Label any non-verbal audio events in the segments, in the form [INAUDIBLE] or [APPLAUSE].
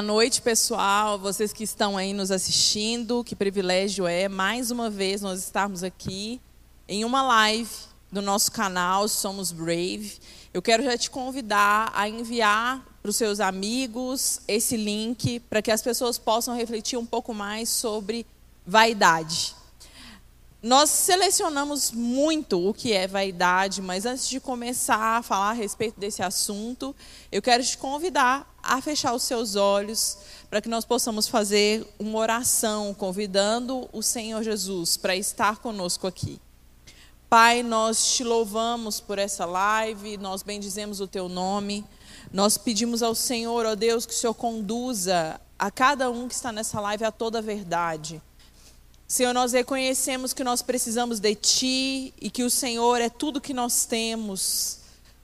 Boa noite, pessoal. Vocês que estão aí nos assistindo, que privilégio é mais uma vez nós estarmos aqui em uma live do nosso canal Somos Brave. Eu quero já te convidar a enviar para os seus amigos esse link para que as pessoas possam refletir um pouco mais sobre vaidade. Nós selecionamos muito o que é vaidade, mas antes de começar a falar a respeito desse assunto, eu quero te convidar a fechar os seus olhos para que nós possamos fazer uma oração convidando o Senhor Jesus para estar conosco aqui. Pai, nós te louvamos por essa live, nós bendizemos o teu nome. Nós pedimos ao Senhor, ó Deus, que o Senhor conduza a cada um que está nessa live a toda a verdade Senhor, nós reconhecemos que nós precisamos de Ti e que o Senhor é tudo que nós temos.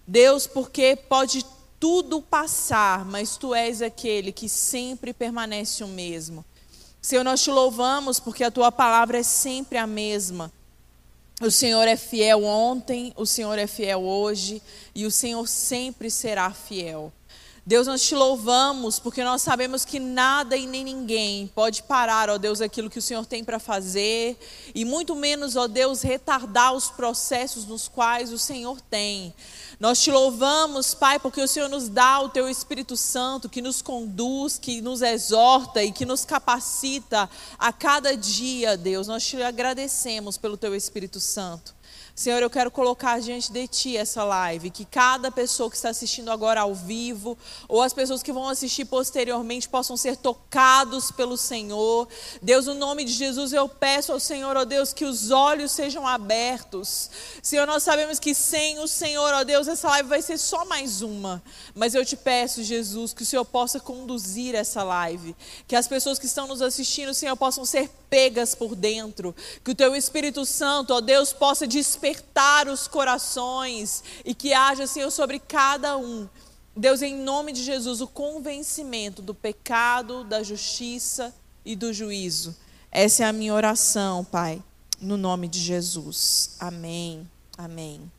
Deus, porque pode tudo passar, mas Tu és aquele que sempre permanece o mesmo. Senhor, nós te louvamos porque a Tua palavra é sempre a mesma. O Senhor é fiel ontem, o Senhor é fiel hoje e o Senhor sempre será fiel. Deus, nós te louvamos porque nós sabemos que nada e nem ninguém pode parar, ó Deus, aquilo que o Senhor tem para fazer e muito menos, ó Deus, retardar os processos nos quais o Senhor tem. Nós te louvamos, Pai, porque o Senhor nos dá o teu Espírito Santo que nos conduz, que nos exorta e que nos capacita a cada dia, Deus. Nós te agradecemos pelo teu Espírito Santo. Senhor, eu quero colocar diante de Ti essa live, que cada pessoa que está assistindo agora ao vivo, ou as pessoas que vão assistir posteriormente, possam ser tocados pelo Senhor. Deus, no nome de Jesus, eu peço ao Senhor, ó Deus, que os olhos sejam abertos. Senhor, nós sabemos que sem o Senhor, ó Deus, essa live vai ser só mais uma. Mas eu te peço, Jesus, que o Senhor possa conduzir essa live. Que as pessoas que estão nos assistindo, Senhor, possam ser pegas por dentro. Que o Teu Espírito Santo, ó Deus, possa despertar os corações e que haja, Senhor, sobre cada um. Deus, em nome de Jesus, o convencimento do pecado, da justiça e do juízo. Essa é a minha oração, Pai, no nome de Jesus. Amém. Amém.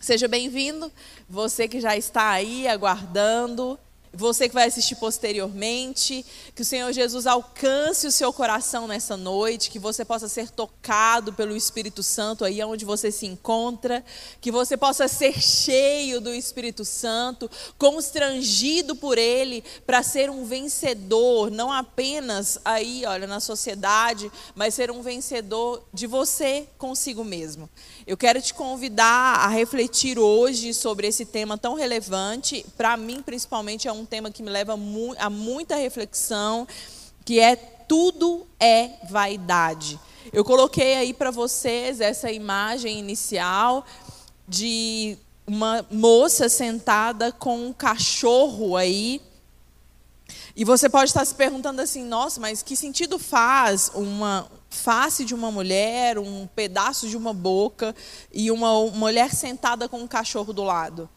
Seja bem-vindo, você que já está aí aguardando você que vai assistir posteriormente, que o Senhor Jesus alcance o seu coração nessa noite, que você possa ser tocado pelo Espírito Santo aí onde você se encontra, que você possa ser cheio do Espírito Santo, constrangido por ele para ser um vencedor, não apenas aí, olha, na sociedade, mas ser um vencedor de você consigo mesmo. Eu quero te convidar a refletir hoje sobre esse tema tão relevante, para mim principalmente é um tema que me leva a muita reflexão, que é tudo é vaidade. Eu coloquei aí para vocês essa imagem inicial de uma moça sentada com um cachorro aí. E você pode estar se perguntando assim: nossa, mas que sentido faz uma, face de uma mulher, um pedaço de uma boca e uma mulher sentada com um cachorro do lado.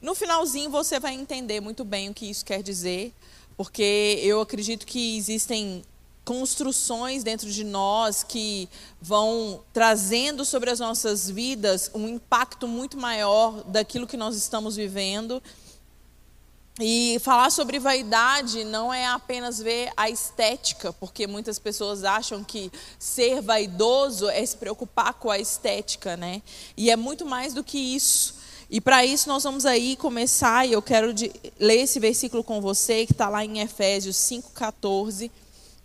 No finalzinho você vai entender muito bem o que isso quer dizer, porque eu acredito que existem construções dentro de nós que vão trazendo sobre as nossas vidas um impacto muito maior daquilo que nós estamos vivendo e falar sobre vaidade não é apenas ver a estética, porque muitas pessoas acham que ser vaidoso é se preocupar com a estética, né? E é muito mais do que isso. E para isso nós vamos aí começar, e eu quero de, ler esse versículo com você, que está lá em Efésios 5,14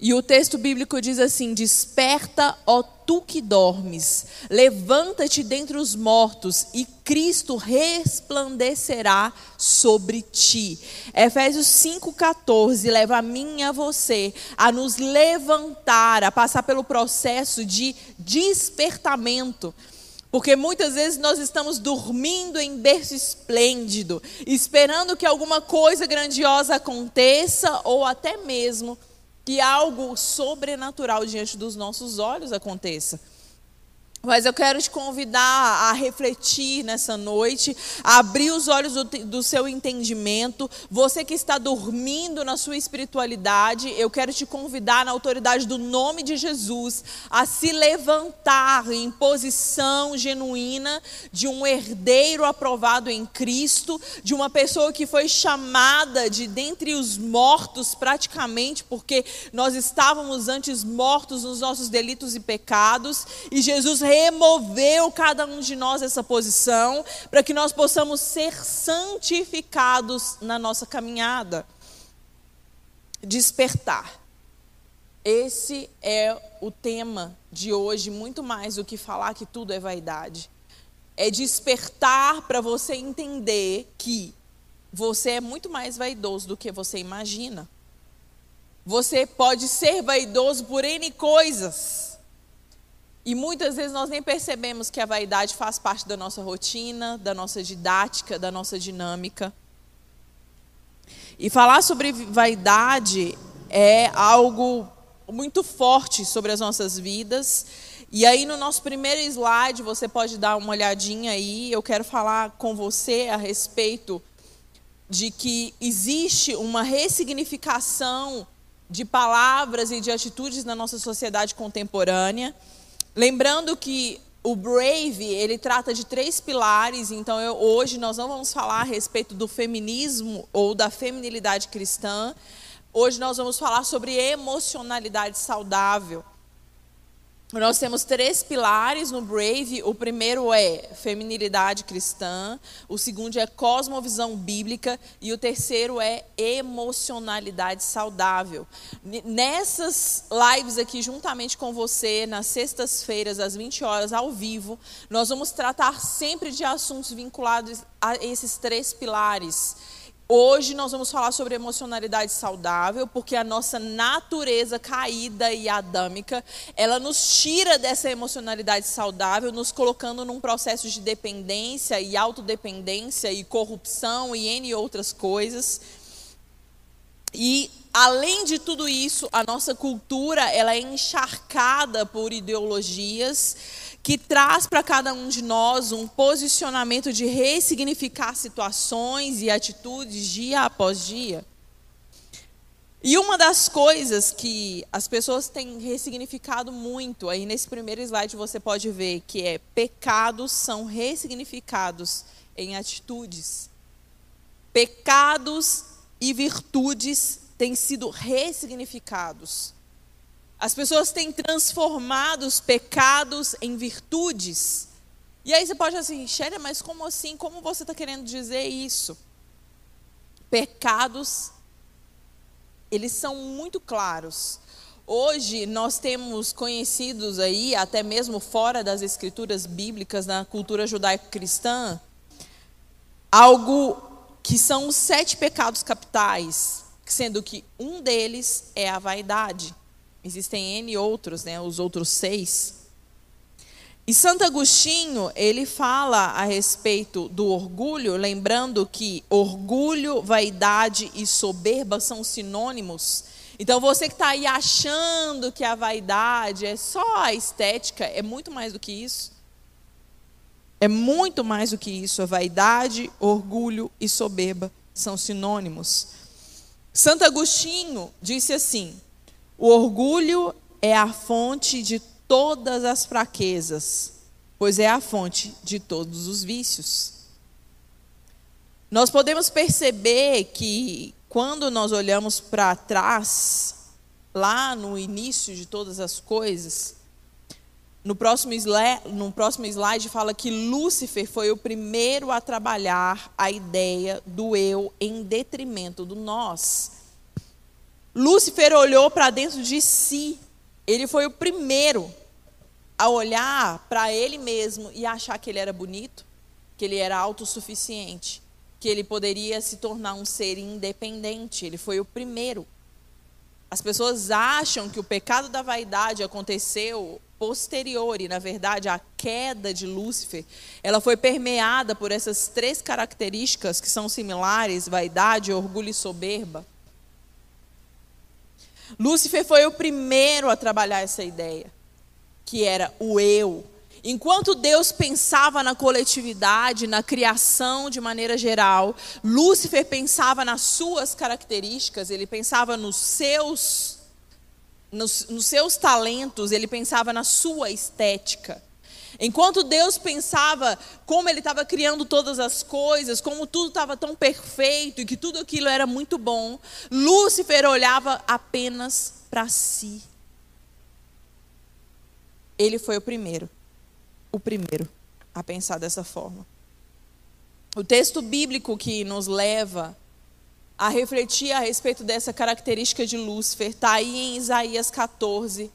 e o texto bíblico diz assim: Desperta, ó tu que dormes, levanta-te dentre os mortos, e Cristo resplandecerá sobre ti. Efésios 5,14 leva a mim e a você a nos levantar, a passar pelo processo de despertamento. Porque muitas vezes nós estamos dormindo em berço esplêndido, esperando que alguma coisa grandiosa aconteça, ou até mesmo que algo sobrenatural diante dos nossos olhos aconteça. Mas eu quero te convidar a refletir nessa noite, a abrir os olhos do, do, seu entendimento. Você que está dormindo na sua espiritualidade, eu quero te convidar, na autoridade do nome de Jesus, a se levantar em posição genuína de um herdeiro aprovado em Cristo, de uma pessoa que foi chamada de dentre os mortos, praticamente, porque nós estávamos antes mortos nos nossos delitos e pecados, e Jesus removeu cada um de nós essa posição, para que nós possamos ser santificados na nossa caminhada. Despertar. Esse é o tema de hoje, muito mais do que falar que tudo é vaidade. É despertar para você entender que você é muito mais vaidoso do que você imagina. Você pode ser vaidoso por N coisas. E muitas vezes nós nem percebemos que a vaidade faz parte da nossa rotina, da nossa didática, da nossa dinâmica. E falar sobre vaidade é algo muito forte sobre as nossas vidas. E aí, no nosso primeiro slide, você pode dar uma olhadinha aí. Eu quero falar com você a respeito de que existe uma ressignificação de palavras e de atitudes na nossa sociedade contemporânea. Lembrando que o Brave, ele trata de três pilares, então eu, hoje nós não vamos falar a respeito do feminismo ou da feminilidade cristã. Hoje nós vamos falar sobre emocionalidade saudável. Nós temos três pilares no Brave. O primeiro é feminilidade cristã, o segundo é cosmovisão bíblica e o terceiro é emocionalidade saudável. Nessas lives aqui, juntamente com você, nas sextas-feiras, às 20 horas, ao vivo, nós vamos tratar sempre de assuntos vinculados a esses três pilares Hoje nós vamos falar sobre emocionalidade saudável, porque a nossa natureza caída e adâmica, ela nos tira dessa emocionalidade saudável, nos colocando num processo de dependência e autodependência e corrupção e N outras coisas. E além de tudo isso, a nossa cultura, ela é encharcada por ideologias que traz para cada um de nós um posicionamento de ressignificar situações e atitudes dia após dia. E uma das coisas que as pessoas têm ressignificado muito, aí nesse primeiro slide você pode ver que é pecados são ressignificados em atitudes. Pecados e virtudes têm sido ressignificados. As pessoas têm transformado os pecados em virtudes. E aí você pode assim, Xéria, mas como assim? Como você está querendo dizer isso? Pecados, eles são muito claros. Hoje nós temos conhecidos aí, até mesmo fora das escrituras bíblicas, na cultura judaico-cristã, algo que são os sete pecados capitais, sendo que um deles é a vaidade. Existem N outros, né, os outros seis. E Santo Agostinho, ele fala a respeito do orgulho, lembrando que orgulho, vaidade e soberba são sinônimos. Então você que está aí achando que a vaidade é só a estética, é muito mais do que isso. É muito mais do que isso. A vaidade, orgulho e soberba são sinônimos. Santo Agostinho disse assim: o orgulho é a fonte de todas as fraquezas, pois é a fonte de todos os vícios. Nós podemos perceber que quando nós olhamos para trás, lá no início de todas as coisas, no próximo, slide, no próximo slide fala que Lúcifer foi o primeiro a trabalhar a ideia do eu em detrimento do nós. Lúcifer olhou para dentro de si. Ele foi o primeiro a olhar para ele mesmo e achar que ele era bonito, que ele era autossuficiente, que ele poderia se tornar um ser independente. Ele foi o primeiro. As pessoas acham que o pecado da vaidade aconteceu posterior e, na verdade, a queda de Lúcifer, ela foi permeada por essas três características que são similares: vaidade, orgulho e soberba. Lúcifer foi o primeiro a trabalhar essa ideia, que era o eu. Enquanto Deus pensava na coletividade, na criação de maneira geral, Lúcifer pensava nas suas características, ele pensava nos seus, nos, nos seus talentos, ele pensava na sua estética. Enquanto Deus pensava como Ele estava criando todas as coisas, como tudo estava tão perfeito e que tudo aquilo era muito bom, Lúcifer olhava apenas para si. Ele foi o primeiro o primeiro a pensar dessa forma. O texto bíblico que nos leva a refletir a respeito dessa característica de Lúcifer está aí em Isaías 14,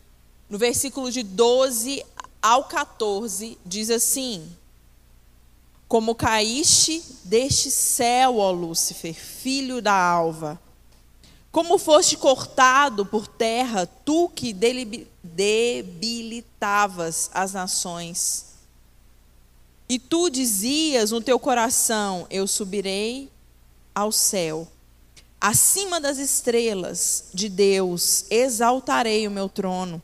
no versículo de 12 ao 14, diz assim: Como caíste deste céu, ó Lúcifer, filho da alva, como foste cortado por terra, tu que debilitavas as nações. E tu dizias no teu coração: Eu subirei ao céu, acima das estrelas de Deus, exaltarei o meu trono.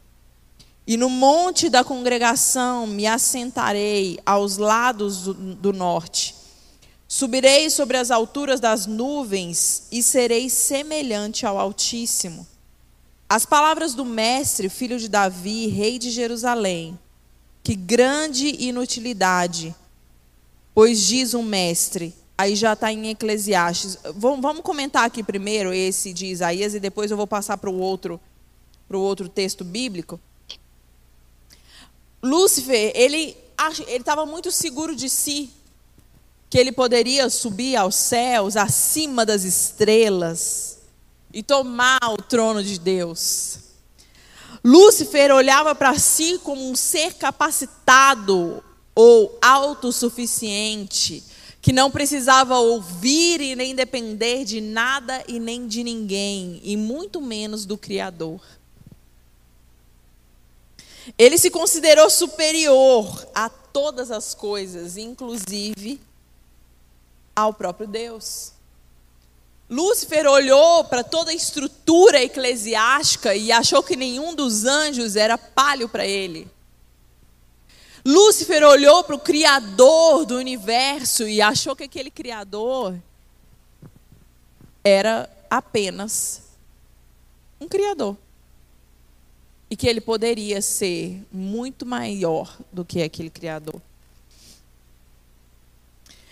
E no monte da congregação me assentarei aos lados do, do norte. Subirei sobre as alturas das nuvens e serei semelhante ao Altíssimo. As palavras do Mestre, filho de Davi, rei de Jerusalém, que grande inutilidade, pois diz o mestre, aí já está em Eclesiastes. Vamos comentar aqui primeiro esse de Isaías e depois eu vou passar para o outro, outro texto bíblico. Lúcifer, ele estava muito seguro de si, que ele poderia subir aos céus, acima das estrelas, e tomar o trono de Deus. Lúcifer olhava para si como um ser capacitado ou autossuficiente, que não precisava ouvir e nem depender de nada e nem de ninguém, e muito menos do Criador. Ele se considerou superior a todas as coisas, inclusive ao próprio Deus. Lúcifer olhou para toda a estrutura eclesiástica e achou que nenhum dos anjos era palho para ele. Lúcifer olhou para o Criador do universo e achou que aquele Criador era apenas um Criador. E que ele poderia ser muito maior do que aquele Criador.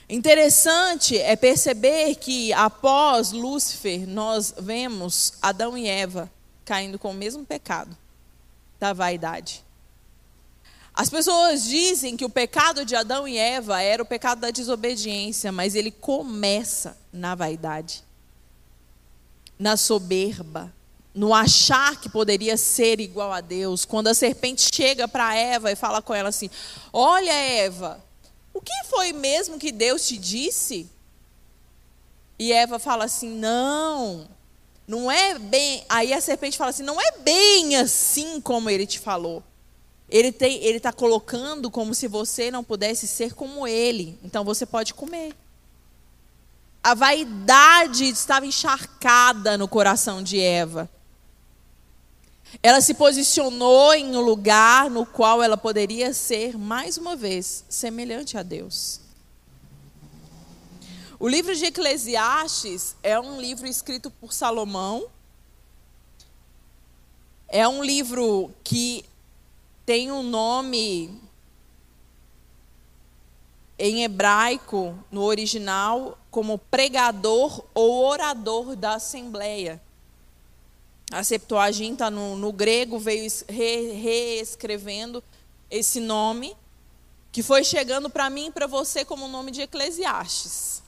Interessante é perceber que após Lúcifer, nós vemos Adão e Eva caindo com o mesmo pecado da vaidade. As pessoas dizem que o pecado de Adão e Eva era o pecado da desobediência, mas ele começa na vaidade, na soberba, no achar que poderia ser igual a Deus. Quando a serpente chega para Eva e fala com ela assim: Olha, Eva, o que foi mesmo que Deus te disse? E Eva fala assim: Não, não é bem. Aí a serpente fala assim: Não é bem assim como ele te falou. Ele está colocando como se você não pudesse ser como ele. Então você pode comer. A vaidade estava encharcada no coração de Eva. Ela se posicionou em um lugar no qual ela poderia ser, mais uma vez, semelhante a Deus. O livro de Eclesiastes é um livro escrito por Salomão. É um livro que tem um nome em hebraico, no original, como pregador ou orador da Assembleia. A Septuaginta no, no grego veio re, reescrevendo esse nome, que foi chegando para mim e para você como o nome de Eclesiastes.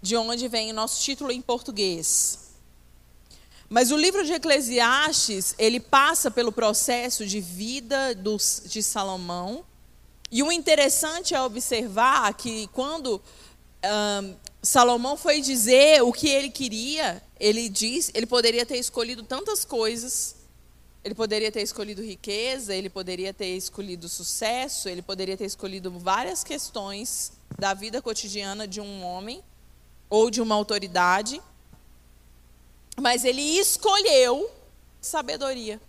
De onde vem o nosso título em português. Mas o livro de Eclesiastes, ele passa pelo processo de vida de Salomão. E o interessante é observar que quando Salomão foi dizer o que ele queria, ele diz, ele poderia ter escolhido tantas coisas. Ele poderia ter escolhido riqueza, ele poderia ter escolhido sucesso, ele poderia ter escolhido várias questões da vida cotidiana de um homem ou de uma autoridade. Mas ele escolheu sabedoria.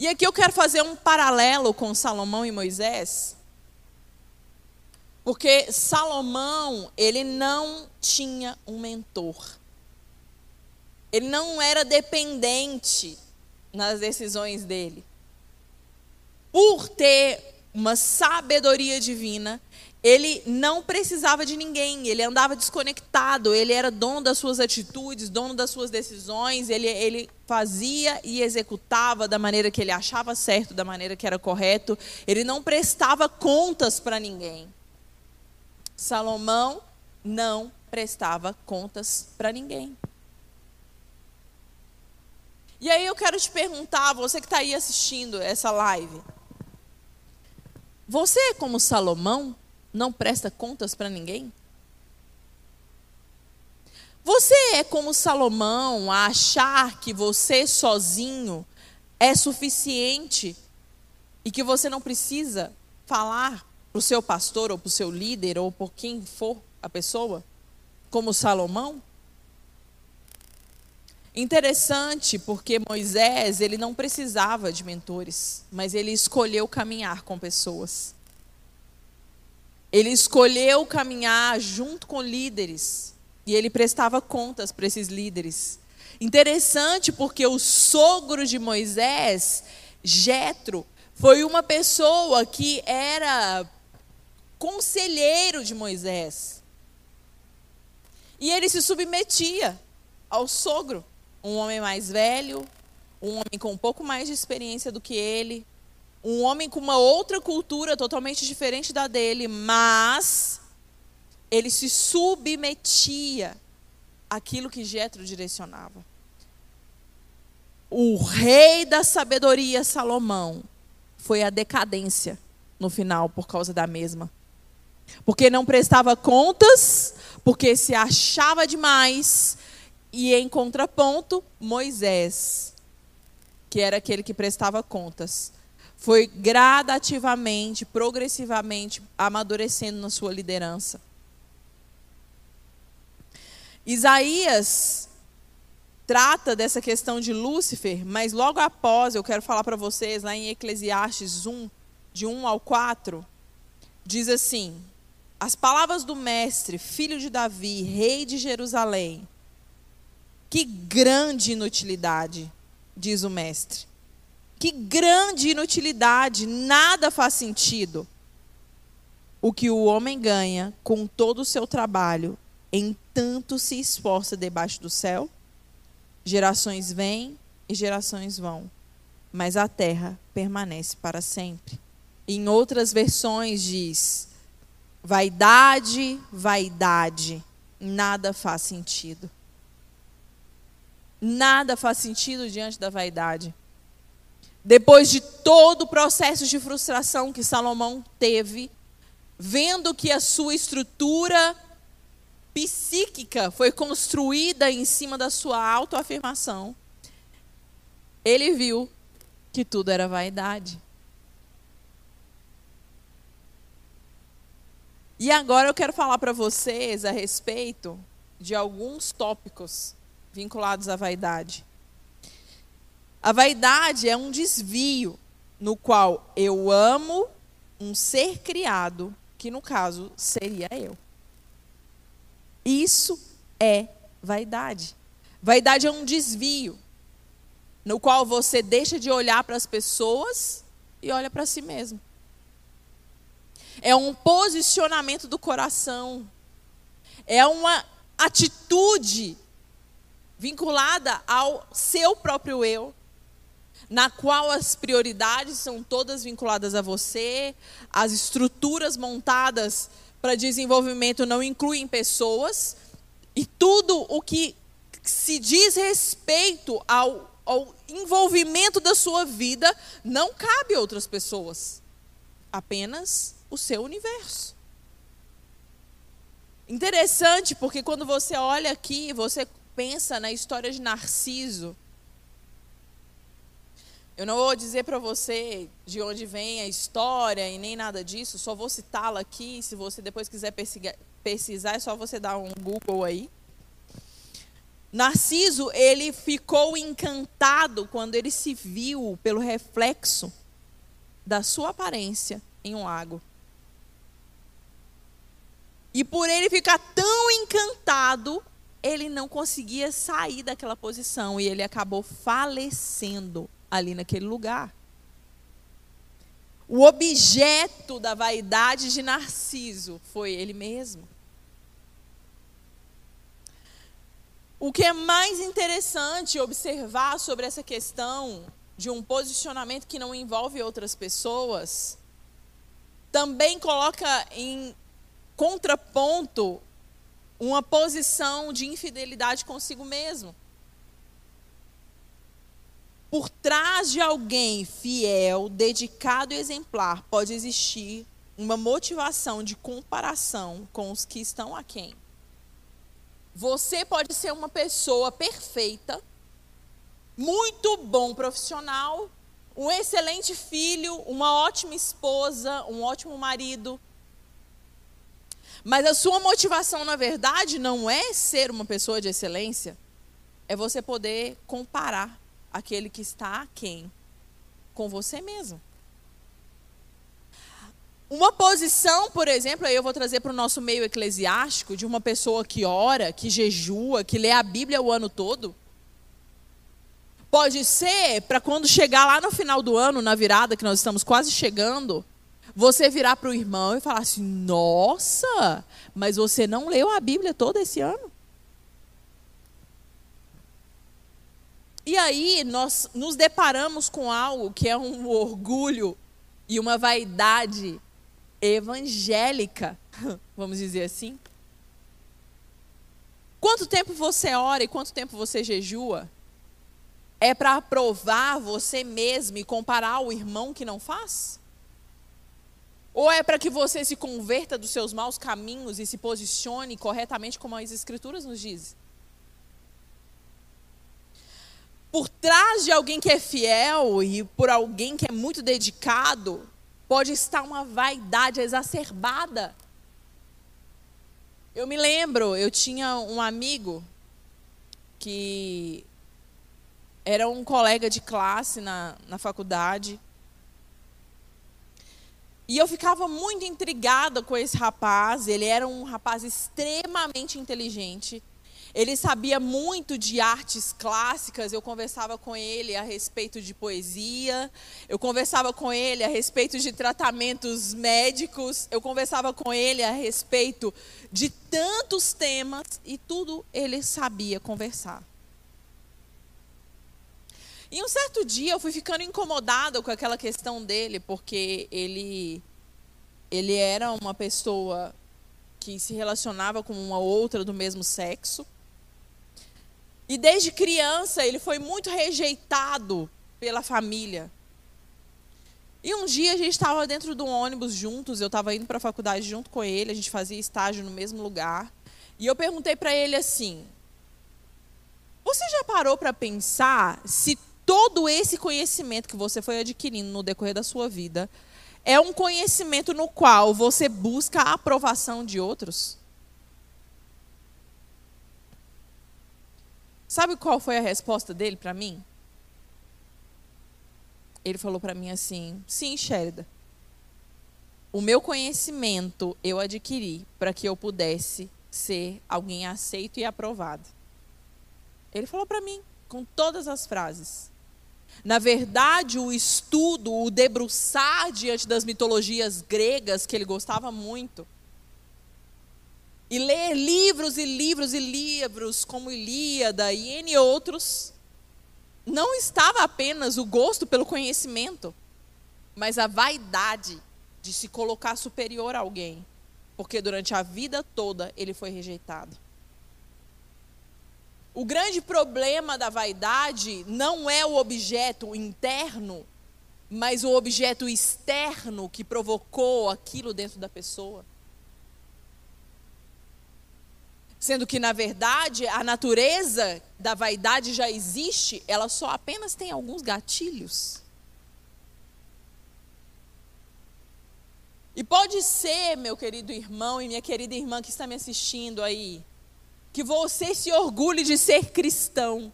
E aqui eu quero fazer um paralelo com Salomão e Moisés. Porque Salomão, ele não tinha um mentor. Ele não era dependente nas decisões dele. Por ter uma sabedoria divina, ele não precisava de ninguém, ele andava desconectado, ele era dono das suas atitudes, dono das suas decisões, ele, ele fazia e executava da maneira que ele achava certo, da maneira que era correto, ele não prestava contas para ninguém. Salomão não prestava contas para ninguém. E aí eu quero te perguntar, você que está aí assistindo essa live, você, como Salomão, não presta contas para ninguém? Você é como Salomão a achar que você sozinho é suficiente e que você não precisa falar para o seu pastor ou para o seu líder ou por quem for a pessoa, como Salomão? Interessante porque Moisés, ele não precisava de mentores, mas ele escolheu caminhar com pessoas. Ele escolheu caminhar junto com líderes e ele prestava contas para esses líderes. Interessante porque o sogro de Moisés, Jetro, foi uma pessoa que era conselheiro de Moisés. E ele se submetia ao sogro, um homem mais velho, um homem com um pouco mais de experiência do que ele, um homem com uma outra cultura totalmente diferente da dele, mas ele se submetia àquilo que Jetro direcionava. O rei da sabedoria, Salomão, foi a decadência no final por causa da mesma. Porque não prestava contas, porque se achava demais, e em contraponto, Moisés, que era aquele que prestava contas, foi gradativamente, progressivamente amadurecendo na sua liderança. Isaías trata dessa questão de Lúcifer, mas logo após, eu quero falar para vocês, lá em Eclesiastes 1, de 1 ao 4, diz assim: as palavras do mestre, filho de Davi, rei de Jerusalém. Que grande inutilidade, diz o mestre. Que grande inutilidade, nada faz sentido. O que o homem ganha com todo o seu trabalho, em tanto se esforça debaixo do céu? Gerações vêm e gerações vão, mas a terra permanece para sempre. Em outras versões diz: Vaidade, vaidade, nada faz sentido. Nada faz sentido diante da vaidade. Depois de todo o processo de frustração que Salomão teve, vendo que a sua estrutura psíquica foi construída em cima da sua autoafirmação, ele viu que tudo era vaidade. E agora eu quero falar para vocês a respeito de alguns tópicos vinculados à vaidade. A vaidade é um desvio no qual eu amo um ser criado, que no caso seria eu. Isso é vaidade. Vaidade é um desvio no qual você deixa de olhar para as pessoas e olha para si mesmo. É um posicionamento do coração. É uma atitude vinculada ao seu próprio eu, na qual as prioridades são todas vinculadas a você, as estruturas montadas para desenvolvimento não incluem pessoas, e tudo o que se diz respeito ao, ao envolvimento da sua vida não cabe a outras pessoas, apenas o seu universo. Interessante, porque quando você olha aqui, você pensa na história de Narciso. Eu não vou dizer para você de onde vem a história e nem nada disso, só vou citá-la aqui. Se você depois quiser pesquisar, é só você dar um Google aí. Narciso, ele ficou encantado quando ele se viu pelo reflexo da sua aparência em um lago. E por ele ficar tão encantado, ele não conseguia sair daquela posição e ele acabou falecendo ali naquele lugar. O objeto da vaidade de Narciso foi ele mesmo. O que é mais interessante observar sobre essa questão de um posicionamento que não envolve outras pessoas, também coloca em contraponto uma posição de infidelidade consigo mesmo. Por trás de alguém fiel, dedicado e exemplar, pode existir uma motivação de comparação com os que estão aquém. Você pode ser uma pessoa perfeita, muito bom profissional, um excelente filho, uma ótima esposa, um ótimo marido. Mas a sua motivação, na verdade, não é ser uma pessoa de excelência, é você poder comparar aquele que está a quem com você mesmo. Uma posição, por exemplo, aí eu vou trazer para o nosso meio eclesiástico, de uma pessoa que ora, que jejua, que lê a Bíblia o ano todo. Pode ser para quando chegar lá no final do ano, na virada, que nós estamos quase chegando, você virar para o irmão e falar assim: Nossa, mas você não leu a Bíblia todo esse ano? E aí nós nos deparamos com algo que é um orgulho e uma vaidade evangélica, [LAUGHS] vamos dizer assim. Quanto tempo você ora e quanto tempo você jejua? É para aprovar você mesmo e comparar o irmão que não faz? Ou é para que você se converta dos seus maus caminhos e se posicione corretamente como as Escrituras nos dizem? Por trás de alguém que é fiel e por alguém que é muito dedicado, pode estar uma vaidade exacerbada. Eu me lembro, eu tinha um amigo que era um colega de classe na, na faculdade. E eu ficava muito intrigada com esse rapaz. Ele era um rapaz extremamente inteligente. Ele sabia muito de artes clássicas, eu conversava com ele a respeito de poesia, eu conversava com ele a respeito de tratamentos médicos, eu conversava com ele a respeito de tantos temas e tudo ele sabia conversar. E um certo dia eu fui ficando incomodada com aquela questão dele, porque ele ele era uma pessoa que se relacionava com uma outra do mesmo sexo. E desde criança ele foi muito rejeitado pela família. E um dia a gente estava dentro do ônibus juntos, eu estava indo para a faculdade junto com ele, a gente fazia estágio no mesmo lugar. E eu perguntei para ele assim: Você já parou para pensar se todo esse conhecimento que você foi adquirindo no decorrer da sua vida é um conhecimento no qual você busca a aprovação de outros? Sabe qual foi a resposta dele para mim? Ele falou para mim assim: Sim, Sherida. O meu conhecimento eu adquiri para que eu pudesse ser alguém aceito e aprovado. Ele falou para mim, com todas as frases. Na verdade, o estudo, o debruçar diante das mitologias gregas, que ele gostava muito, e ler livros e livros e livros como Ilíada e N outros, não estava apenas o gosto pelo conhecimento, mas a vaidade de se colocar superior a alguém, porque durante a vida toda ele foi rejeitado. O grande problema da vaidade não é o objeto interno, mas o objeto externo que provocou aquilo dentro da pessoa. Sendo que, na verdade, a natureza da vaidade já existe, ela só apenas tem alguns gatilhos. E pode ser, meu querido irmão e minha querida irmã que está me assistindo aí, que você se orgulhe de ser cristão.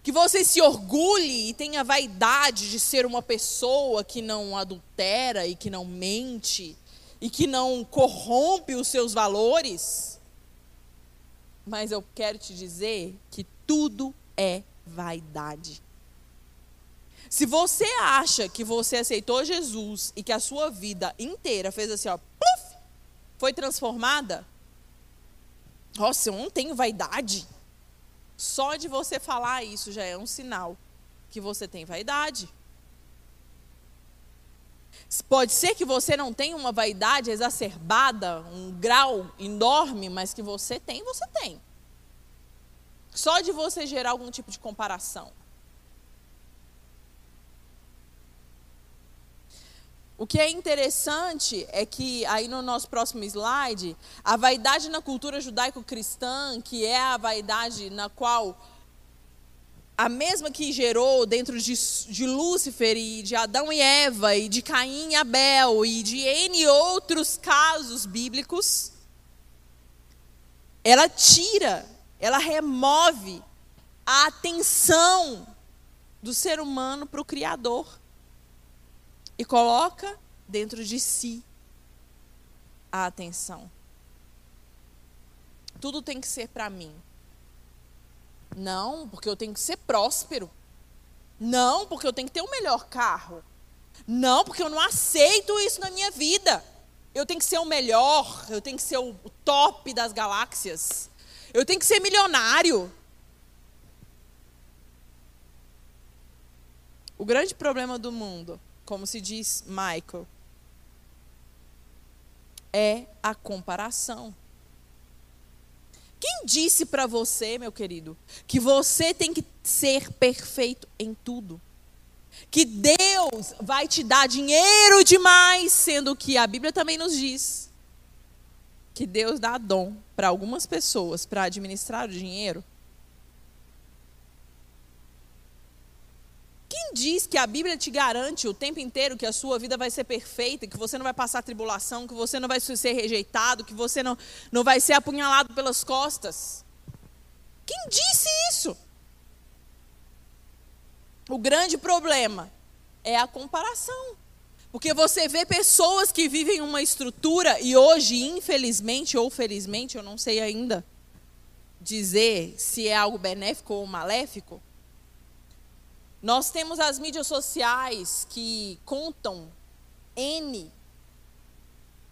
Que você se orgulhe e tenha vaidade de ser uma pessoa que não adultera e que não mente e que não corrompe os seus valores. Mas eu quero te dizer que tudo é vaidade. Se você acha que você aceitou Jesus e que a sua vida inteira fez assim, ó, pluf, foi transformada, nossa, eu não tenho vaidade. Só de você falar isso já é um sinal que você tem vaidade. Pode ser que você não tenha uma vaidade exacerbada, um grau enorme, mas que você tem, você tem. Só de você gerar algum tipo de comparação. O que é interessante é que, aí no nosso próximo slide, a vaidade na cultura judaico-cristã, que é a vaidade na qual a mesma que gerou dentro de, de Lúcifer e de Adão e Eva, e de Caim e Abel, e de N outros casos bíblicos, ela tira, ela remove a atenção do ser humano para o Criador e coloca dentro de si a atenção. Tudo tem que ser para mim. Não, porque eu tenho que ser próspero. Não, porque eu tenho que ter o melhor carro. Não, porque eu não aceito isso na minha vida. Eu tenho que ser o melhor, eu tenho que ser o top das galáxias. Eu tenho que ser milionário. O grande problema do mundo como se diz Michael, é a comparação. Quem disse para você, meu querido, que você tem que ser perfeito em tudo? Que Deus vai te dar dinheiro demais, sendo que a Bíblia também nos diz que Deus dá dom para algumas pessoas para administrar o dinheiro Quem diz que a Bíblia te garante o tempo inteiro que a sua vida vai ser perfeita, que você não vai passar tribulação, que você não vai ser rejeitado, que você não, não vai ser apunhalado pelas costas? Quem disse isso? O grande problema é a comparação. Porque você vê pessoas que vivem uma estrutura e hoje, infelizmente ou felizmente, eu não sei ainda dizer se é algo benéfico ou maléfico, nós temos as mídias sociais que contam N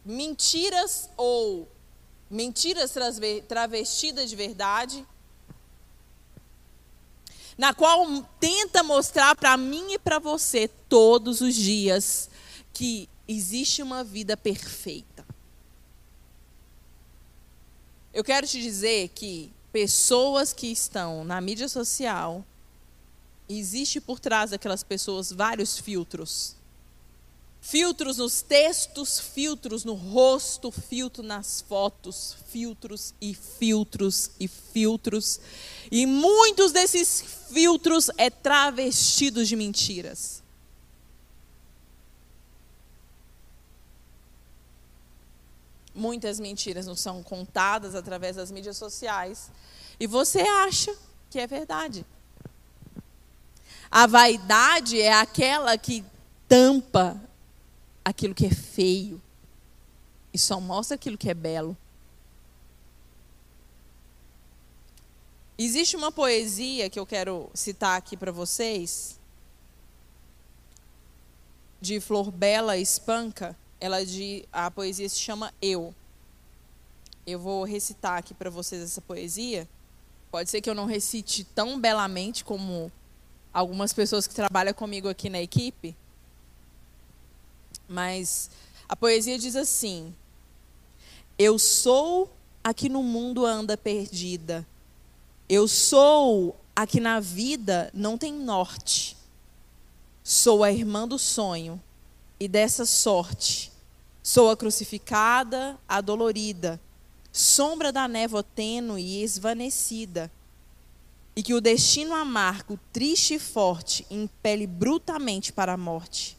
mentiras ou mentiras travestidas de verdade, na qual tenta mostrar para mim e para você todos os dias que existe uma vida perfeita. Eu quero te dizer que pessoas que estão na mídia social existe por trás daquelas pessoas vários filtros. Filtros nos textos, filtros no rosto, filtro nas fotos, filtros e filtros e filtros. E muitos desses filtros é travestidos de mentiras. Muitas mentiras não são contadas através das mídias sociais. E você acha que é verdade. A vaidade é aquela que tampa aquilo que é feio e só mostra aquilo que é belo. Existe uma poesia que eu quero citar aqui para vocês, de Flor Bela Espanca. Ela de a poesia se chama Eu. Eu vou recitar aqui para vocês essa poesia. Pode ser que eu não recite tão belamente como algumas pessoas que trabalham comigo aqui na equipe. Mas a poesia diz assim: Eu sou a que no mundo anda perdida. Eu sou a que na vida não tem norte. Sou a irmã do sonho e dessa sorte. Sou a crucificada, a dolorida, sombra da névoa tênue e esvanecida e que o destino amargo, triste e forte, impele brutamente para a morte.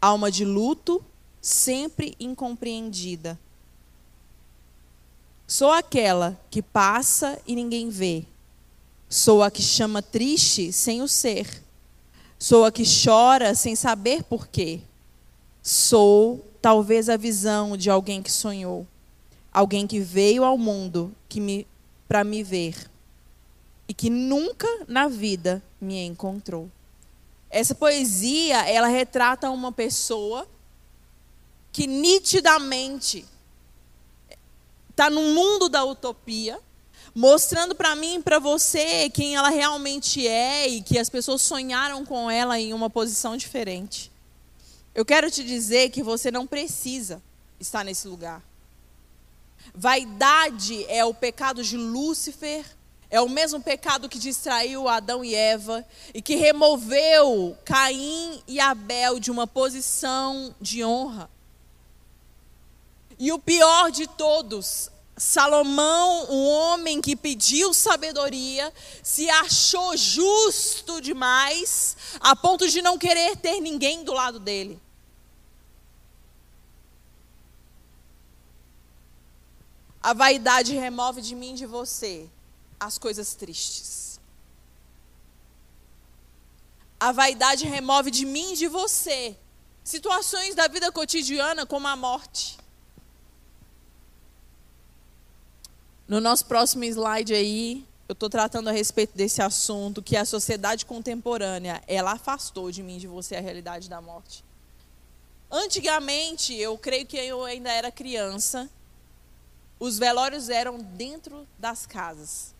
Alma de luto, sempre incompreendida. Sou aquela que passa e ninguém vê. Sou a que chama triste sem o ser. Sou a que chora sem saber por quê. Sou talvez a visão de alguém que sonhou, alguém que veio ao mundo que me para me ver e que nunca na vida me encontrou. Essa poesia, ela retrata uma pessoa que nitidamente está no mundo da utopia, mostrando para mim e para você quem ela realmente é e que as pessoas sonharam com ela em uma posição diferente. Eu quero te dizer que você não precisa estar nesse lugar. Vaidade é o pecado de Lúcifer, é o mesmo pecado que distraiu Adão e Eva e que removeu Caim e Abel de uma posição de honra. E o pior de todos, Salomão, um homem que pediu sabedoria, se achou justo demais, a ponto de não querer ter ninguém do lado dele. A vaidade remove de mim e de você as coisas tristes. A vaidade remove de mim e de você situações da vida cotidiana, como a morte. No nosso próximo slide aí, eu estou tratando a respeito desse assunto que a sociedade contemporânea ela afastou de mim, de você, a realidade da morte. Antigamente, eu creio que eu ainda era criança, os velórios eram dentro das casas.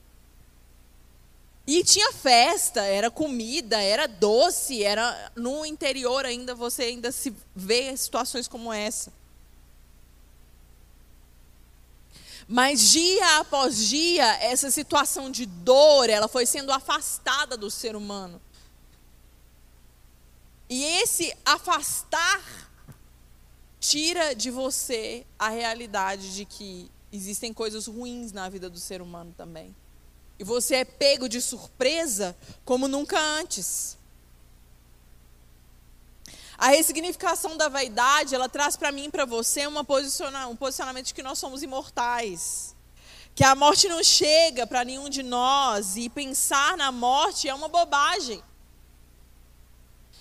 E tinha festa, era comida, era doce, era no interior ainda você ainda se vê situações como essa. Mas dia após dia, essa situação de dor, ela foi sendo afastada do ser humano. E esse afastar tira de você a realidade de que existem coisas ruins na vida do ser humano também. E você é pego de surpresa como nunca antes. A ressignificação da vaidade, ela traz para mim e para você posiciona um posicionamento de que nós somos imortais. Que a morte não chega para nenhum de nós e pensar na morte é uma bobagem.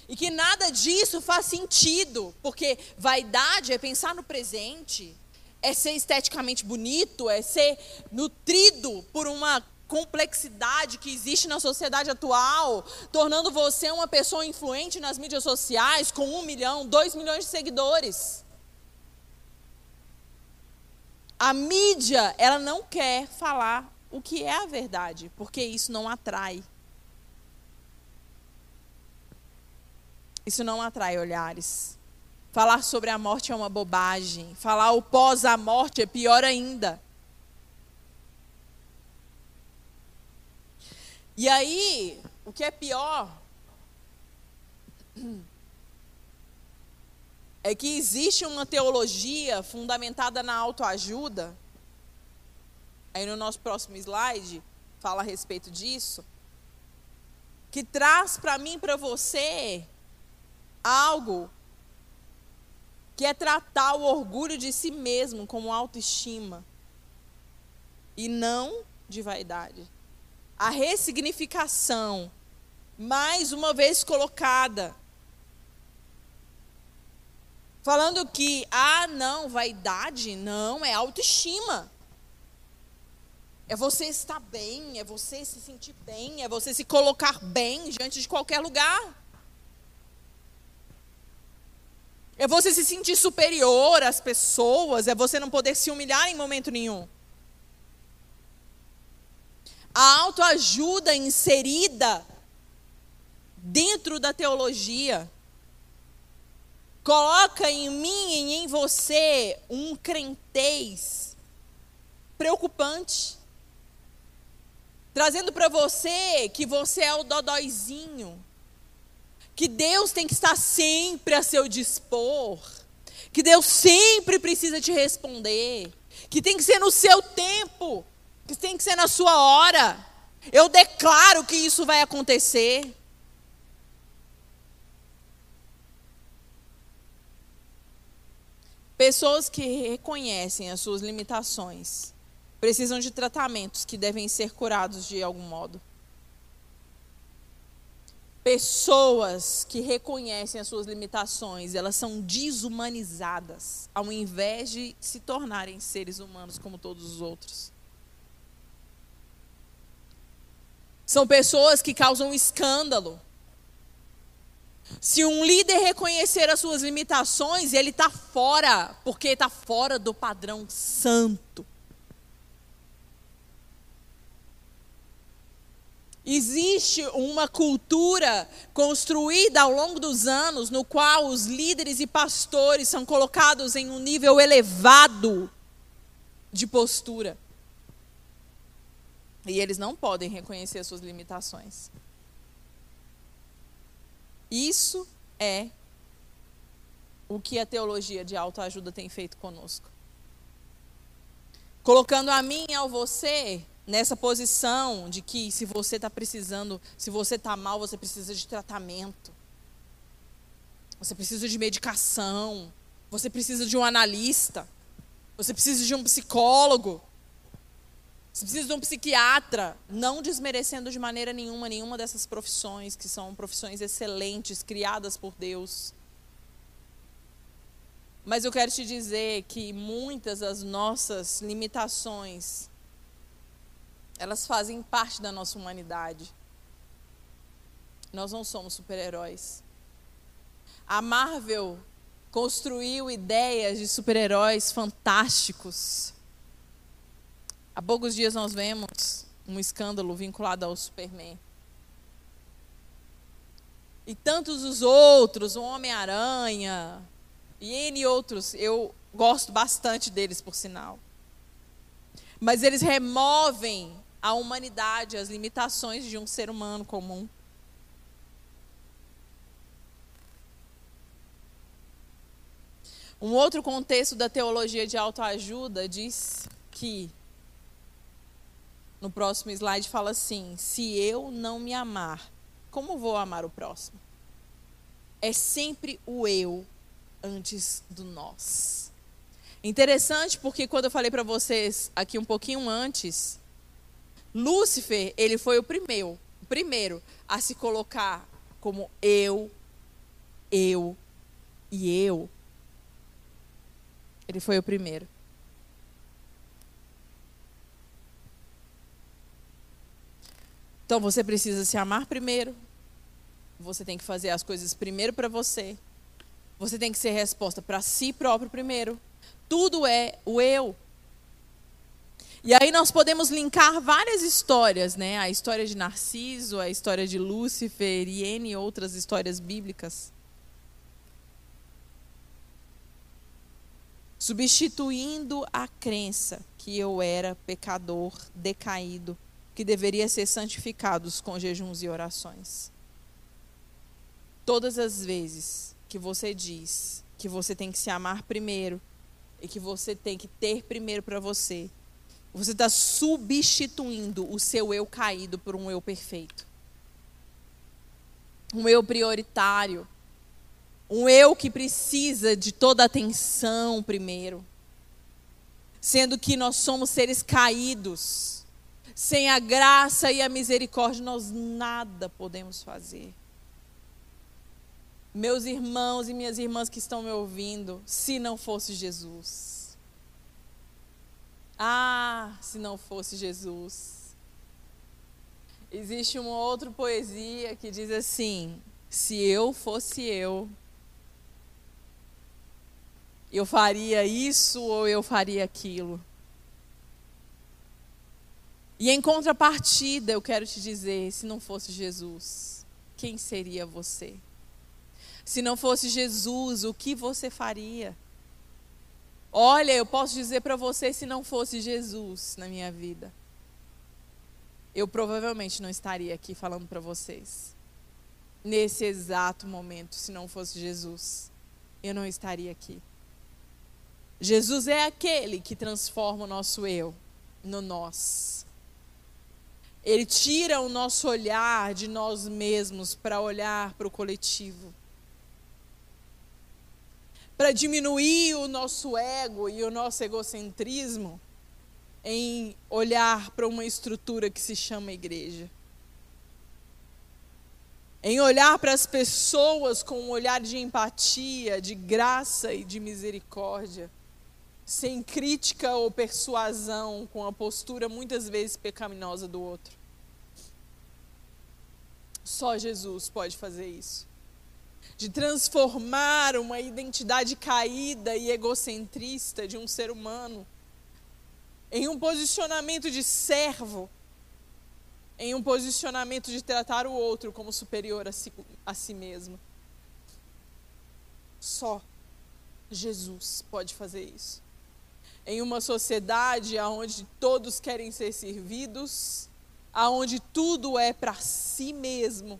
E que nada disso faz sentido, porque vaidade é pensar no presente, é ser esteticamente bonito, é ser nutrido por uma complexidade que existe na sociedade atual, tornando você uma pessoa influente nas mídias sociais com um milhão, dois milhões de seguidores. A mídia, ela não quer falar o que é a verdade, porque isso não atrai. Isso não atrai olhares. Falar sobre a morte é uma bobagem. Falar o pós a morte é pior ainda. E aí, o que é pior é que existe uma teologia fundamentada na autoajuda. Aí no nosso próximo slide fala a respeito disso, que traz para mim para você algo que é tratar o orgulho de si mesmo como autoestima e não de vaidade. A ressignificação, mais uma vez colocada, falando que, ah, não, vaidade, não, é autoestima. É você estar bem, é você se sentir bem, é você se colocar bem diante de qualquer lugar. É você se sentir superior às pessoas, é você não poder se humilhar em momento nenhum. A autoajuda inserida dentro da teologia coloca em mim e em você um crentez preocupante. Trazendo para você que você é o dodóizinho, que Deus tem que estar sempre a seu dispor, que Deus sempre precisa te responder, que tem que ser no seu tempo, que tem que ser na sua hora. Eu declaro que isso vai acontecer. Pessoas que reconhecem as suas limitações, precisam de tratamentos que devem ser curados de algum modo. Pessoas que reconhecem as suas limitações, elas são desumanizadas, ao invés de se tornarem seres humanos como todos os outros. São pessoas que causam escândalo. Se um líder reconhecer as suas limitações, ele está fora, porque está fora do padrão santo. Existe uma cultura construída ao longo dos anos no qual os líderes e pastores são colocados em um nível elevado de postura. E eles não podem reconhecer as suas limitações. Isso é o que a teologia de autoajuda tem feito conosco. Colocando a mim e ao você nessa posição de que se você está precisando, se você está mal, você precisa de tratamento. Você precisa de medicação. Você precisa de um analista. Você precisa de um psicólogo. Você precisa de um psiquiatra. Não desmerecendo de maneira nenhuma nenhuma dessas profissões, que são profissões excelentes, criadas por Deus. Mas eu quero te dizer que muitas das nossas limitações elas fazem parte da nossa humanidade. Nós não somos super-heróis. A Marvel construiu ideias de super-heróis fantásticos. Há poucos dias nós vemos um escândalo vinculado ao Superman. E tantos os outros, o Homem-Aranha e N outros, eu gosto bastante deles, por sinal. Mas eles removem a humanidade, as limitações de um ser humano comum. Um outro contexto da teologia de autoajuda diz que, no próximo slide, fala assim: se eu não me amar, como vou amar o próximo? É sempre o eu antes do nós. Interessante porque quando eu falei para vocês aqui um pouquinho antes, Lúcifer, ele foi o primeiro, o primeiro a se colocar como eu, eu e eu. Ele foi o primeiro. Então você precisa se amar primeiro. Você tem que fazer as coisas primeiro para você. Você tem que ser resposta para si próprio primeiro. Tudo é o eu. E aí nós podemos linkar várias histórias, né? A história de Narciso, a história de Lúcifer e N outras histórias bíblicas. Substituindo a crença que eu era pecador, decaído, que deveria ser santificado com jejuns e orações. Todas as vezes que você diz que você tem que se amar primeiro e que você tem que ter primeiro para você, você está substituindo o seu eu caído por um eu perfeito. Um eu prioritário. Um eu que precisa de toda atenção primeiro. Sendo que nós somos seres caídos. Sem a graça e a misericórdia, nós nada podemos fazer. Meus irmãos e minhas irmãs que estão me ouvindo, se não fosse Jesus ah, se não fosse Jesus. Existe uma outra poesia que diz assim: se eu fosse eu, eu faria isso ou eu faria aquilo. E em contrapartida, eu quero te dizer: se não fosse Jesus, quem seria você? Se não fosse Jesus, o que você faria? Olha, eu posso dizer para você se não fosse Jesus na minha vida, eu provavelmente não estaria aqui falando para vocês. Nesse exato momento, se não fosse Jesus, eu não estaria aqui. Jesus é aquele que transforma o nosso eu no nós. Ele tira o nosso olhar de nós mesmos para olhar para o coletivo para diminuir o nosso ego e o nosso egocentrismo em olhar para uma estrutura que se chama igreja. Em olhar para as pessoas com um olhar de empatia, de graça e de misericórdia, sem crítica ou persuasão, com a postura muitas vezes pecaminosa do outro. Só Jesus pode fazer isso. De transformar uma identidade caída e egocentrista de um ser humano em um posicionamento de servo, em um posicionamento de tratar o outro como superior a si, a si mesmo. Só Jesus pode fazer isso. Em uma sociedade onde todos querem ser servidos, aonde tudo é para si mesmo,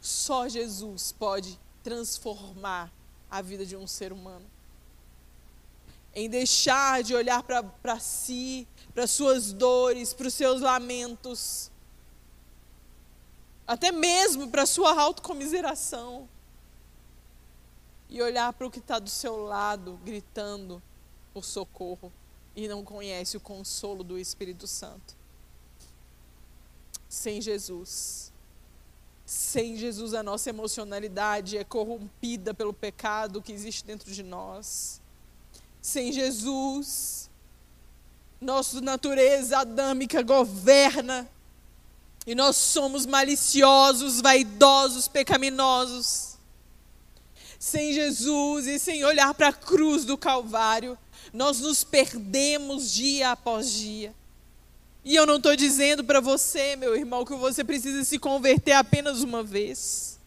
só Jesus pode transformar a vida de um ser humano. Em deixar de olhar para si, para suas dores, para os seus lamentos, até mesmo para sua autocomiseração, e olhar para o que está do seu lado, gritando por socorro, e não conhece o consolo do Espírito Santo. Sem Jesus, sem Jesus, a nossa emocionalidade é corrompida pelo pecado que existe dentro de nós sem Jesus. Nossa natureza adâmica governa. E nós somos maliciosos, vaidosos, pecaminosos. Sem Jesus e sem olhar para a cruz do Calvário, nós nos perdemos dia após dia. E eu não estou dizendo para você, meu irmão, que você precisa se converter apenas uma vez.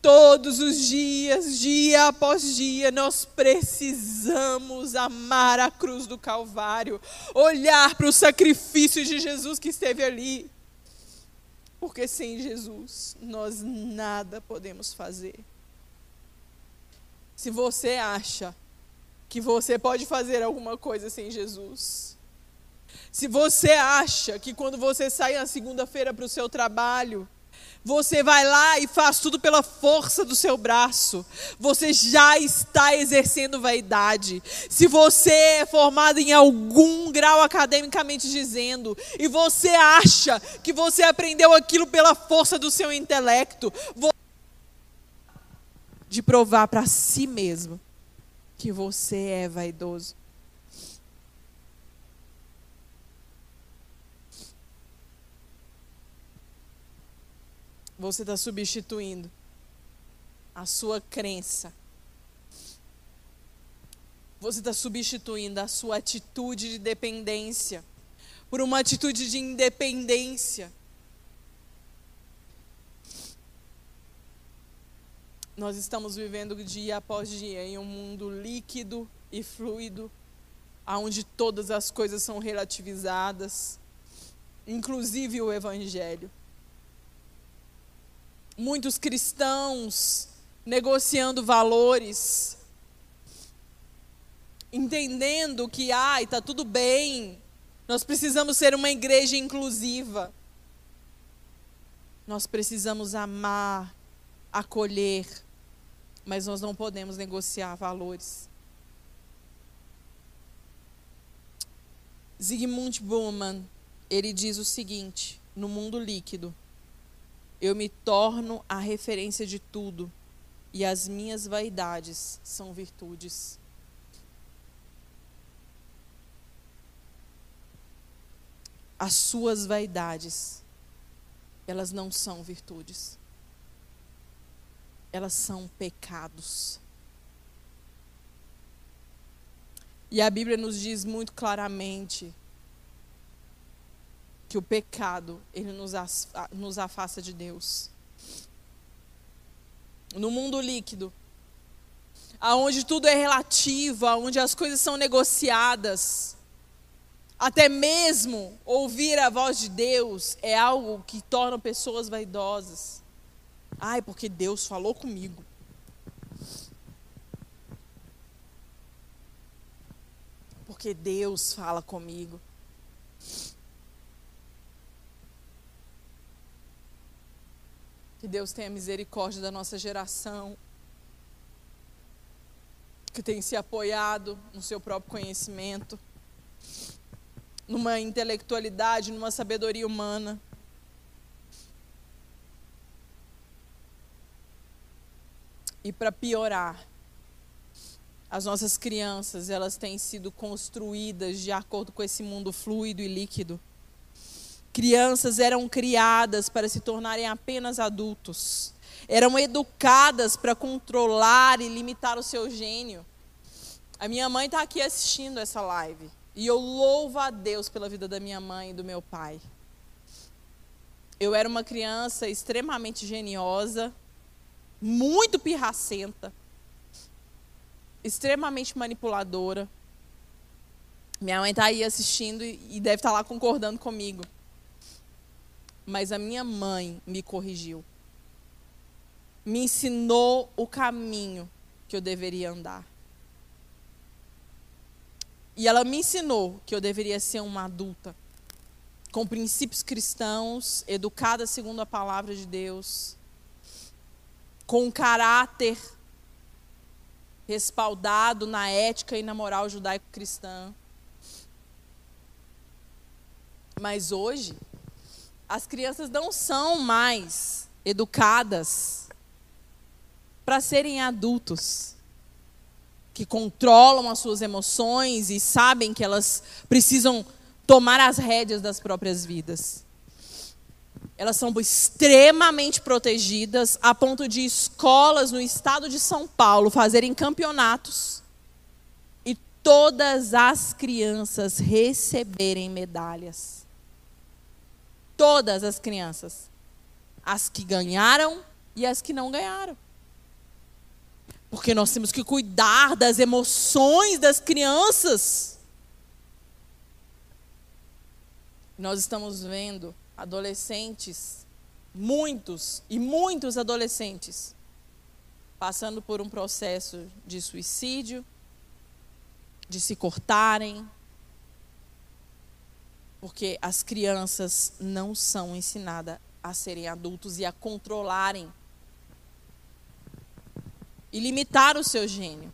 Todos os dias, dia após dia, nós precisamos amar a cruz do Calvário, olhar para o sacrifício de Jesus que esteve ali. Porque sem Jesus nós nada podemos fazer. Se você acha que você pode fazer alguma coisa sem Jesus, se você acha que quando você sai na segunda-feira para o seu trabalho, você vai lá e faz tudo pela força do seu braço. Você já está exercendo vaidade. Se você é formado em algum grau academicamente dizendo, e você acha que você aprendeu aquilo pela força do seu intelecto, de provar para si mesmo que você é vaidoso. Você está substituindo a sua crença. Você está substituindo a sua atitude de dependência por uma atitude de independência. Nós estamos vivendo dia após dia em um mundo líquido e fluido, onde todas as coisas são relativizadas, inclusive o Evangelho muitos cristãos negociando valores, entendendo que, ai, está tudo bem, nós precisamos ser uma igreja inclusiva. Nós precisamos amar, acolher, mas nós não podemos negociar valores. Zygmunt Bauman, ele diz o seguinte, no mundo líquido, eu me torno a referência de tudo, e as minhas vaidades são virtudes. As suas vaidades, elas não são virtudes. Elas são pecados. E a Bíblia nos diz muito claramente que o pecado ele nos, afasta de Deus. No mundo líquido, aonde tudo é relativo, aonde as coisas são negociadas, até mesmo ouvir a voz de Deus é algo que torna pessoas vaidosas. Ai, porque Deus falou comigo. Porque Deus fala comigo. Que Deus tenha misericórdia da nossa geração, que tem se apoiado no seu próprio conhecimento, numa intelectualidade, numa sabedoria humana. E para piorar, as nossas crianças, elas têm sido construídas de acordo com esse mundo fluido e líquido. Crianças eram criadas para se tornarem apenas adultos. Eram educadas para controlar e limitar o seu gênio. A minha mãe está aqui assistindo essa live. E eu louvo a Deus pela vida da minha mãe e do meu pai. Eu era uma criança extremamente geniosa, muito pirracenta, extremamente manipuladora. Minha mãe está aí assistindo e deve estar tá lá concordando comigo. Mas a minha mãe me corrigiu. Me ensinou o caminho que eu deveria andar. E ela me ensinou que eu deveria ser uma adulta com princípios cristãos, educada segundo a palavra de Deus, com caráter respaldado na ética e na moral judaico-cristã. Mas hoje, as crianças não são mais educadas para serem adultos que controlam as suas emoções e sabem que elas precisam tomar as rédeas das próprias vidas. Elas são extremamente protegidas a ponto de escolas no estado de São Paulo fazerem campeonatos e todas as crianças receberem medalhas. Todas as crianças. As que ganharam e as que não ganharam. Porque nós temos que cuidar das emoções das crianças. Nós estamos vendo adolescentes, muitos e muitos adolescentes, passando por um processo de suicídio, de se cortarem, porque as crianças não são ensinadas a serem adultos e a controlarem e limitar o seu gênio.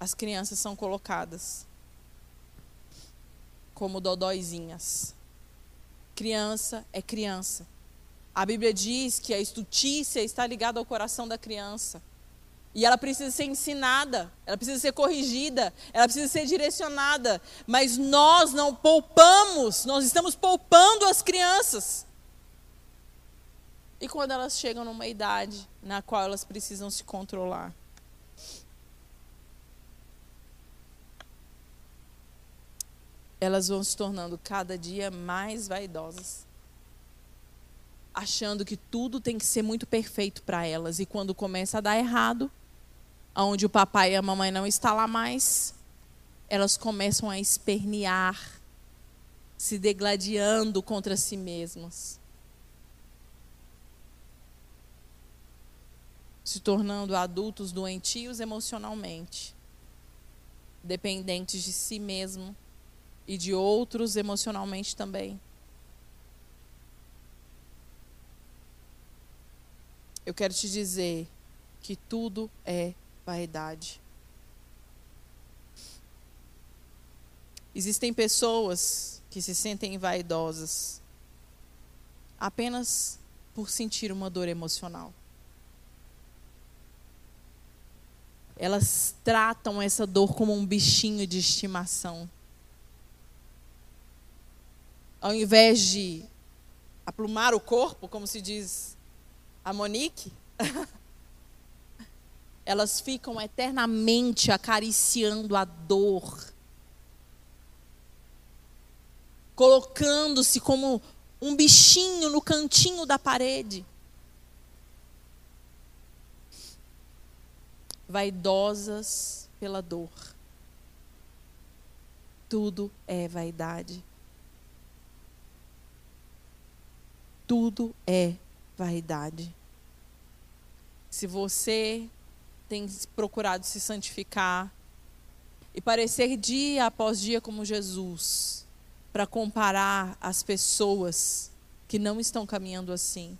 As crianças são colocadas como dodóizinhas. Criança é criança. A Bíblia diz que a estutícia está ligada ao coração da criança. E ela precisa ser ensinada, ela precisa ser corrigida, ela precisa ser direcionada. Mas nós não poupamos, nós estamos poupando as crianças. E quando elas chegam numa idade na qual elas precisam se controlar? Elas vão se tornando cada dia mais vaidosas. Achando que tudo tem que ser muito perfeito para elas. E quando começa a dar errado, onde o papai e a mamãe não estão lá mais, elas começam a espernear, se degladiando contra si mesmas. se tornando adultos doentios emocionalmente, dependentes de si mesmo e de outros emocionalmente também. Eu quero te dizer que tudo é vaidade. Existem pessoas que se sentem vaidosas apenas por sentir uma dor emocional. elas tratam essa dor como um bichinho de estimação. Ao invés de aplumar o corpo, como se diz a Monique, [LAUGHS] elas ficam eternamente acariciando a dor, colocando-se como um bichinho no cantinho da parede. vaidosas pela dor. Tudo é vaidade. Tudo é vaidade. Se você tem procurado se santificar e parecer dia após dia como Jesus, para comparar as pessoas que não estão caminhando assim,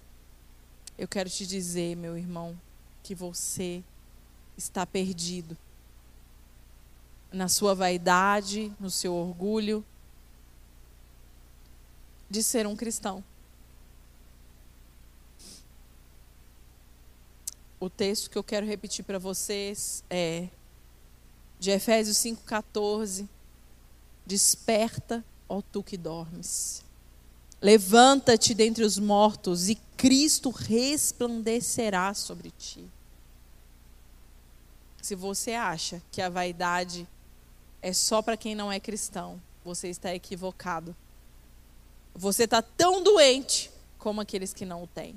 eu quero te dizer, meu irmão, que você está perdido. na sua vaidade, no seu orgulho de ser um cristão. O texto que eu quero repetir para vocês é de Efésios 5,14. Desperta, ó tu que dormes. Levanta-te dentre os mortos e Cristo resplandecerá sobre ti. Se você acha que a vaidade é só para quem não é cristão, você está equivocado. Você está tão doente como aqueles que não o têm.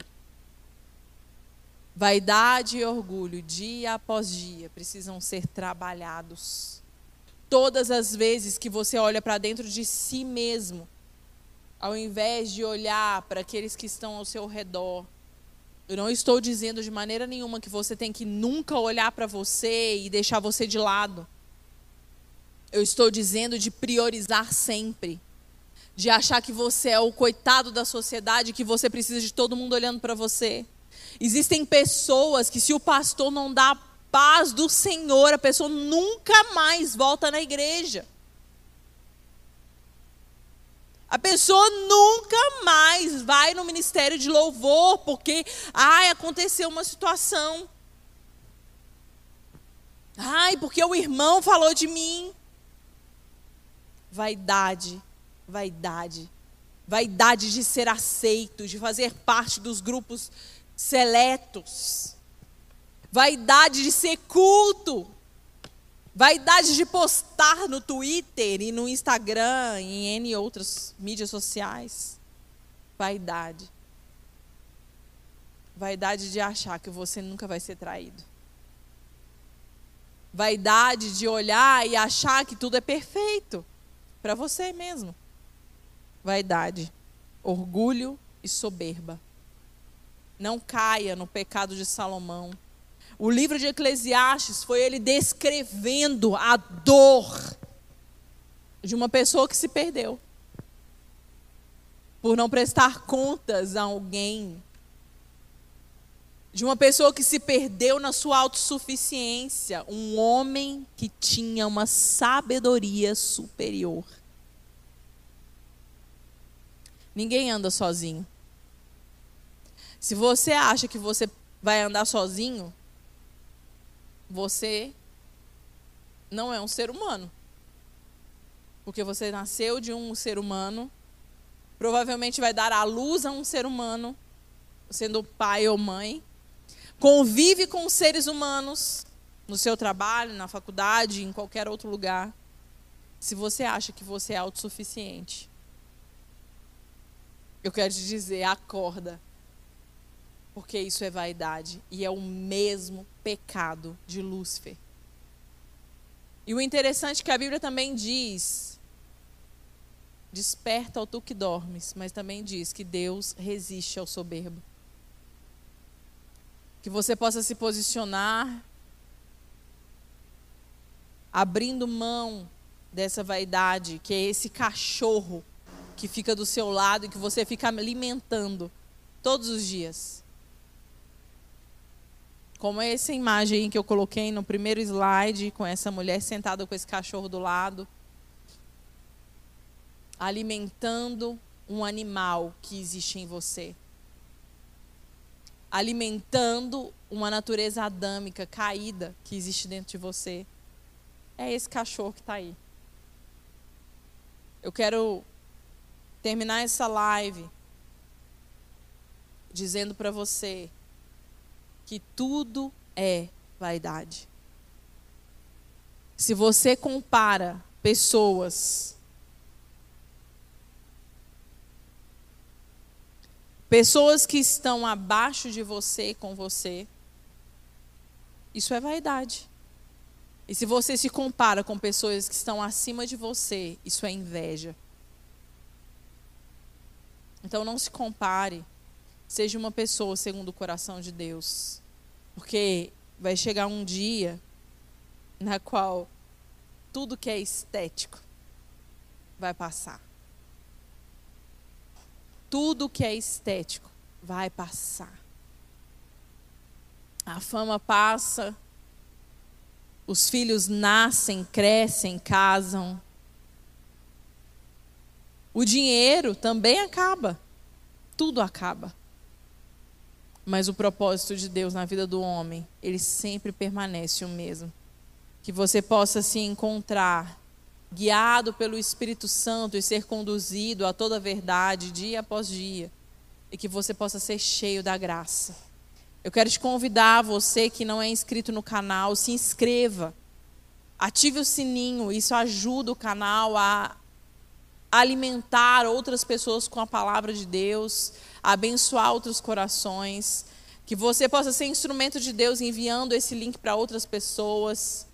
Vaidade e orgulho, dia após dia, precisam ser trabalhados. Todas as vezes que você olha para dentro de si mesmo, ao invés de olhar para aqueles que estão ao seu redor, eu não estou dizendo de maneira nenhuma que você tem que nunca olhar para você e deixar você de lado. Eu estou dizendo de priorizar sempre. De achar que você é o coitado da sociedade, que você precisa de todo mundo olhando para você. Existem pessoas que, se o pastor não dá a paz do Senhor, a pessoa nunca mais volta na igreja. A pessoa nunca mais vai no ministério de louvor porque, ai, aconteceu uma situação. Ai, porque o irmão falou de mim. Vaidade, vaidade. Vaidade de ser aceito, de fazer parte dos grupos seletos. Vaidade de ser culto. Vaidade de postar no Twitter e no Instagram e em N outras mídias sociais. Vaidade. Vaidade de achar que você nunca vai ser traído. Vaidade de olhar e achar que tudo é perfeito para você mesmo. Vaidade, orgulho e soberba. Não caia no pecado de Salomão o livro de Eclesiastes foi ele descrevendo a dor de uma pessoa que se perdeu por não prestar contas a alguém, de uma pessoa que se perdeu na sua autossuficiência, um homem que tinha uma sabedoria superior. Ninguém anda sozinho. Se você acha que você vai andar sozinho, você não é um ser humano. Porque você nasceu de um ser humano, provavelmente vai dar à luz a um ser humano, sendo pai ou mãe, convive com seres humanos no seu trabalho, na faculdade, em qualquer outro lugar. Se você acha que você é autossuficiente, eu quero te dizer, acorda porque isso é vaidade e é o mesmo pecado de Lúcifer. E o interessante é que a Bíblia também diz: desperta ao tu que dormes, mas também diz que Deus resiste ao soberbo. Que você possa se posicionar abrindo mão dessa vaidade, que é esse cachorro que fica do seu lado e que você fica alimentando todos os dias. Como essa imagem que eu coloquei no primeiro slide, com essa mulher sentada com esse cachorro do lado, alimentando um animal que existe em você. Alimentando uma natureza adâmica caída que existe dentro de você. É esse cachorro que está aí. Eu quero terminar essa live dizendo para você que tudo é vaidade. Se você compara pessoas, pessoas que estão abaixo de você com você, isso é vaidade. E se você se compara com pessoas que estão acima de você, isso é inveja. Então não se compare. Seja uma pessoa segundo o coração de Deus. Porque vai chegar um dia na qual tudo que é estético vai passar. Tudo que é estético vai passar. A fama passa, Os filhos nascem, crescem, casam. O dinheiro também acaba. Tudo acaba. Mas o propósito de Deus na vida do homem, ele sempre permanece o mesmo. Que você possa se encontrar guiado pelo Espírito Santo e ser conduzido a toda a verdade dia após dia. E que você possa ser cheio da graça. Eu quero te convidar, você que não é inscrito no canal, se inscreva. Ative o sininho, isso ajuda o canal a alimentar outras pessoas com a palavra de Deus, abençoar outros corações. Que você possa ser instrumento de Deus enviando esse link para outras pessoas.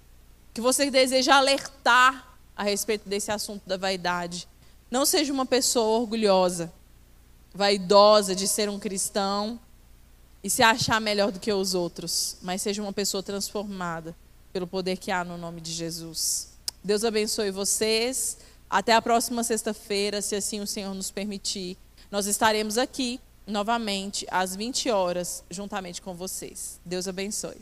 Que você deseja alertar a respeito desse assunto da vaidade. Não seja uma pessoa orgulhosa, vaidosa de ser um cristão e se achar melhor do que os outros, mas seja uma pessoa transformada pelo poder que há no nome de Jesus. Deus abençoe vocês. Até a próxima sexta-feira, se assim o Senhor nos permitir. Nós estaremos aqui novamente às 20 horas, juntamente com vocês. Deus abençoe.